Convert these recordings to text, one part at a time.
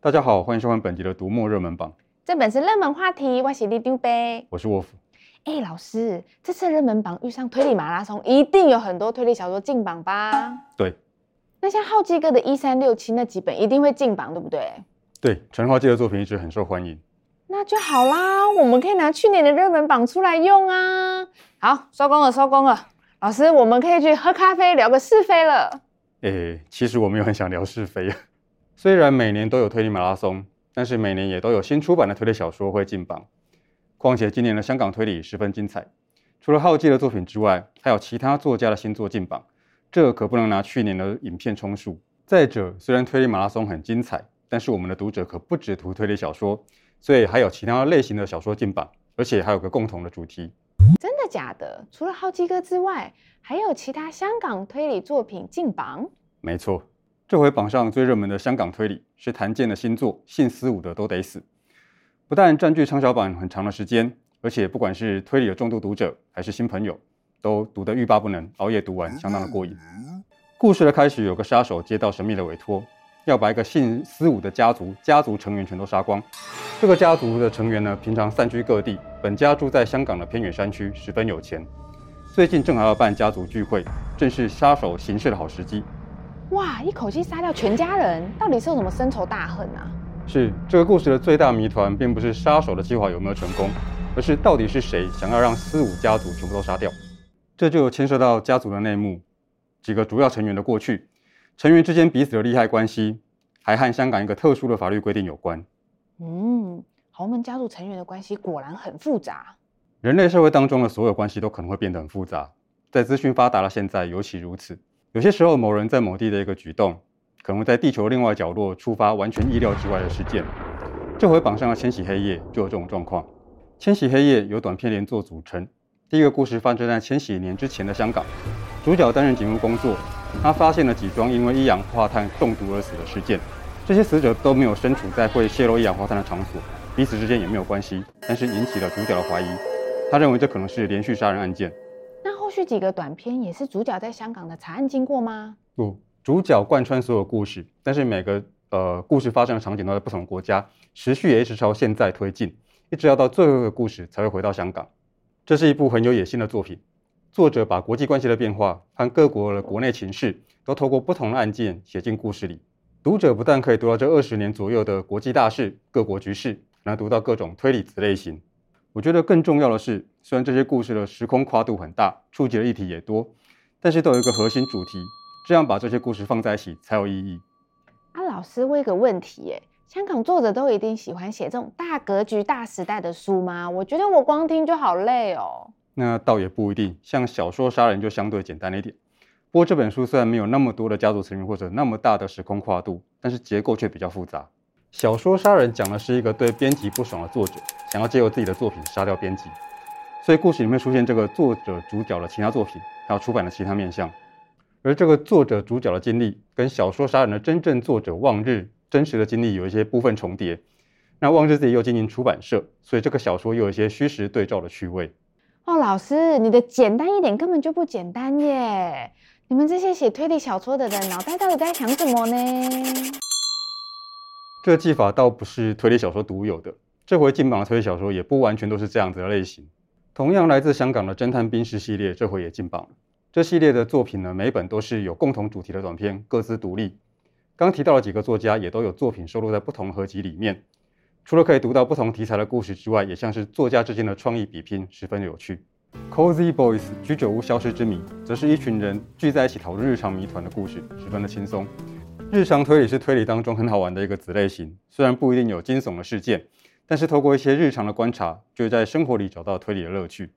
大家好，欢迎收看本集的读墨热门榜。这本是热门话题，我是里长伯，我是沃夫。哎，老师，这次热门榜遇上推理马拉松，一定有很多推理小说进榜吧？对。那像浩基哥的一三六七那几本，一定会进榜，对不对？对，陈浩基的作品一直很受欢迎。那就好啦，我们可以拿去年的热门榜出来用啊。好，收工了，收工了。老师，我们可以去喝咖啡，聊个是非了。哎，其实我没有很想聊是非。虽然每年都有推理马拉松，但是每年也都有新出版的推理小说会进榜。况且今年的香港推理十分精彩，除了浩基的作品之外，还有其他作家的新作进榜，这可不能拿去年的影片充数。再者，虽然推理马拉松很精彩，但是我们的读者可不只图推理小说。所以还有其他类型的小说进榜，而且还有个共同的主题。真的假的？除了浩基哥之外，还有其他香港推理作品进榜？没错，这回榜上最热门的香港推理是谭健的新作《姓司武的都得死》，不但占据畅销榜很长的时间，而且不管是推理的重度读者还是新朋友，都读得欲罢不能，熬夜读完，相当的过瘾。故事的开始，有个杀手接到神秘的委托。要把一个姓司武的家族家族成员全都杀光。这个家族的成员呢，平常散居各地，本家住在香港的偏远山区，十分有钱。最近正好要办家族聚会，正是杀手行事的好时机。哇！一口气杀掉全家人，到底是有什么深仇大恨啊？是这个故事的最大谜团，并不是杀手的计划有没有成功，而是到底是谁想要让四五家族全部都杀掉？这就牵涉到家族的内幕，几个主要成员的过去。成员之间彼此的利害关系，还和香港一个特殊的法律规定有关。嗯，豪门家族成员的关系果然很复杂。人类社会当中的所有关系都可能会变得很复杂，在资讯发达的现在尤其如此。有些时候，某人在某地的一个举动，可能在地球另外角落触发完全意料之外的事件。这回榜上的千禧黑夜就有这种状况。千禧黑夜由短片连作组成，第一个故事发生在千禧年之前的香港，主角担任警务工作。他发现了几桩因为一氧化碳中毒而死的事件，这些死者都没有身处在会泄露一氧化碳的场所，彼此之间也没有关系，但是引起了主角的怀疑。他认为这可能是连续杀人案件。后续几个短片也是主角在香港的查案经过吗？不，主角贯穿所有故事，但是每个呃故事发生的场景都在不同国家，时序也一直朝现在推进，一直要到最后一个故事才会回到香港。这是一部很有野心的作品。作者把国际关系的变化和各国的国内情势都透过不同的案件写进故事里。读者不但可以读到这二十年左右的国际大事、各国局势，还能读到各种推理子类型。我觉得更重要的是，虽然这些故事的时空跨度很大，触及的议题也多，但是都有一个核心主题。这样把这些故事放在一起才有意义。啊，老师问一个问题耶：香港作者都一定喜欢写这种大格局、大时代的书吗？我觉得我光听就好累哦。那倒也不一定，像小说杀人就相对简单一点。不过这本书虽然没有那么多的家族成员或者那么大的时空跨度，但是结构却比较复杂。小说杀人讲的是一个对编辑不爽的作者，想要借由自己的作品杀掉编辑，所以故事里面出现这个作者主角的其他作品，还有出版的其他面向。而这个作者主角的经历跟小说杀人的真正作者望日真实的经历有一些部分重叠。那望日自己又经营出版社，所以这个小说又有一些虚实对照的趣味。哦，老师，你的简单一点根本就不简单耶！你们这些写推理小说的人，脑袋到底在想什么呢？这个技法倒不是推理小说独有的，这回进榜的推理小说也不完全都是这样子的类型。同样来自香港的侦探冰室系列，这回也进榜了。这系列的作品呢，每本都是有共同主题的短篇，各自独立。刚提到的几个作家，也都有作品收录在不同合集里面。除了可以读到不同题材的故事之外，也像是作家之间的创意比拼，十分有趣。Cozy Boys 居酒屋消失之谜，则是一群人聚在一起讨论日常谜团的故事，十分的轻松。日常推理是推理当中很好玩的一个子类型，虽然不一定有惊悚的事件，但是透过一些日常的观察，就会在生活里找到推理的乐趣。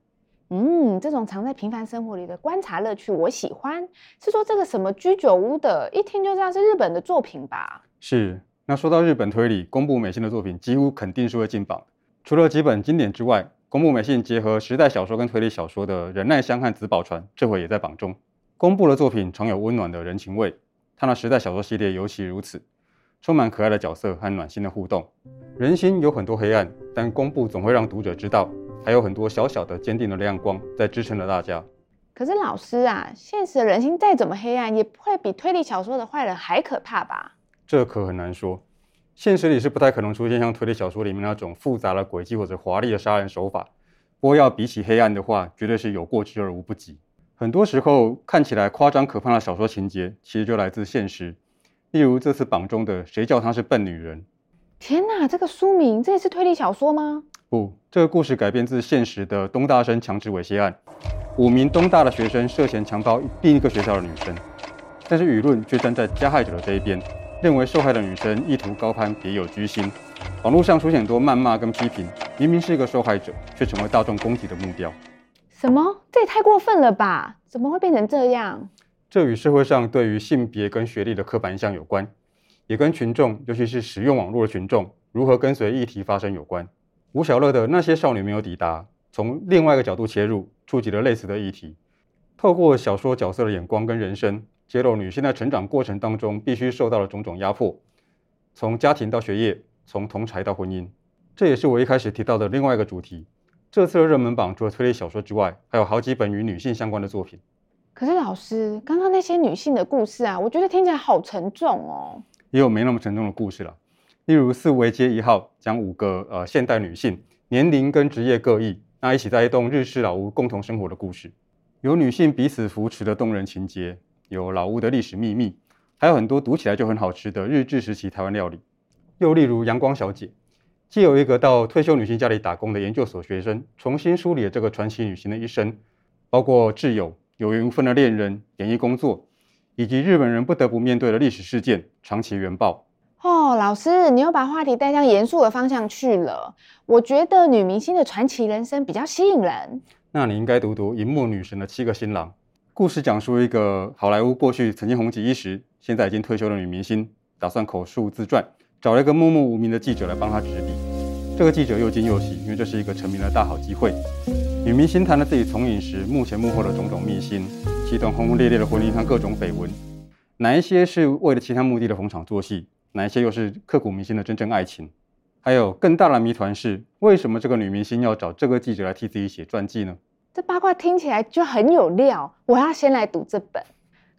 嗯，这种藏在平凡生活里的观察乐趣，我喜欢。是说这个什么居酒屋的，一听就知道是日本的作品吧？是。那说到日本推理，宫部美幸的作品几乎肯定是会进榜。除了几本经典之外，宫部美幸结合时代小说跟推理小说的忍耐香和紫宝船，这回也在榜中。宫部的作品常有温暖的人情味，他那时代小说系列尤其如此，充满可爱的角色和暖心的互动。人心有很多黑暗，但公布总会让读者知道，还有很多小小的坚定的亮光在支撑着大家。可是老师啊，现实的人心再怎么黑暗，也不会比推理小说的坏人还可怕吧？这可很难说，现实里是不太可能出现像推理小说里面那种复杂的诡计或者华丽的杀人手法。不过要比起黑暗的话，绝对是有过之而无不及。很多时候看起来夸张可怕的小说情节，其实就来自现实。例如这次榜中的“谁叫她是笨女人”。天哪，这个书名，这也是推理小说吗？不，这个故事改编自现实的东大生强制猥亵案。五名东大的学生涉嫌强暴另一个学校的女生，但是舆论却站在加害者的这一边。认为受害的女生意图高攀，别有居心。网络上出现很多谩骂跟批评，明明是一个受害者，却成为大众攻击的目标。什么？这也太过分了吧？怎么会变成这样？这与社会上对于性别跟学历的刻板印象有关，也跟群众，尤其是使用网络的群众如何跟随议题发生有关。吴晓乐的那些少女没有抵达，从另外一个角度切入，触及了类似的议题，透过小说角色的眼光跟人生。揭露女性在成长过程当中必须受到的种种压迫，从家庭到学业，从同侪到婚姻，这也是我一开始提到的另外一个主题。这次的热门榜除了推理小说之外，还有好几本与女性相关的作品。可是老师，刚刚那些女性的故事啊，我觉得听起来好沉重哦。也有没那么沉重的故事了，例如《四维街一号》讲五个呃现代女性，年龄跟职业各异，那一起在一栋日式老屋共同生活的故事，有女性彼此扶持的动人情节。有老屋的历史秘密，还有很多读起来就很好吃的日治时期台湾料理。又例如《阳光小姐》，既有一个到退休女性家里打工的研究所学生，重新梳理了这个传奇女性的一生，包括挚友、有缘无分的恋人、演艺工作，以及日本人不得不面对的历史事件——长崎原爆。哦，老师，你又把话题带向严肃的方向去了。我觉得女明星的传奇人生比较吸引人。那你应该读读《银幕女神的七个新郎》。故事讲述一个好莱坞过去曾经红极一时，现在已经退休的女明星，打算口述自传，找了一个默默无名的记者来帮她执笔。这个记者又惊又喜，因为这是一个成名的大好机会。女明星谈了自己从影时幕前幕后的种种秘辛，其中轰轰烈烈的婚姻和各种绯闻，哪一些是为了其他目的的逢场作戏，哪一些又是刻骨铭心的真正爱情？还有更大的谜团是，为什么这个女明星要找这个记者来替自己写传记呢？这八卦听起来就很有料，我要先来读这本。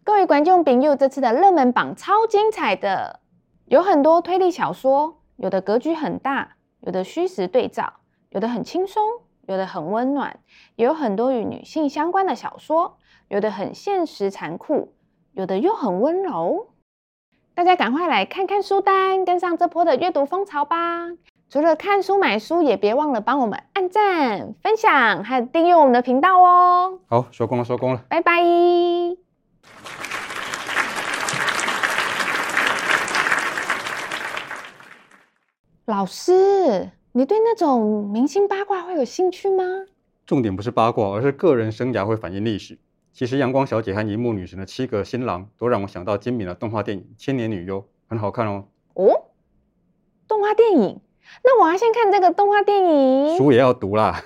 各位观众朋友，这次的热门榜超精彩的，有很多推理小说，有的格局很大，有的虚实对照，有的很轻松，有的很温暖，也有很多与女性相关的小说，有的很现实残酷，有的又很温柔。大家赶快来看看书单，跟上这波的阅读风潮吧！除了看书买书，也别忘了帮我们按赞、分享还有订阅我们的频道哦。好，收工了，收工了，拜拜。老师，你对那种明星八卦会有兴趣吗？重点不是八卦，而是个人生涯会反映历史。其实《阳光小姐》和《荧幕女神的七个新郎》都让我想到金敏的动画电影《千年女优》，很好看哦。哦，动画电影。那我要先看这个动画电影，书也要读啦。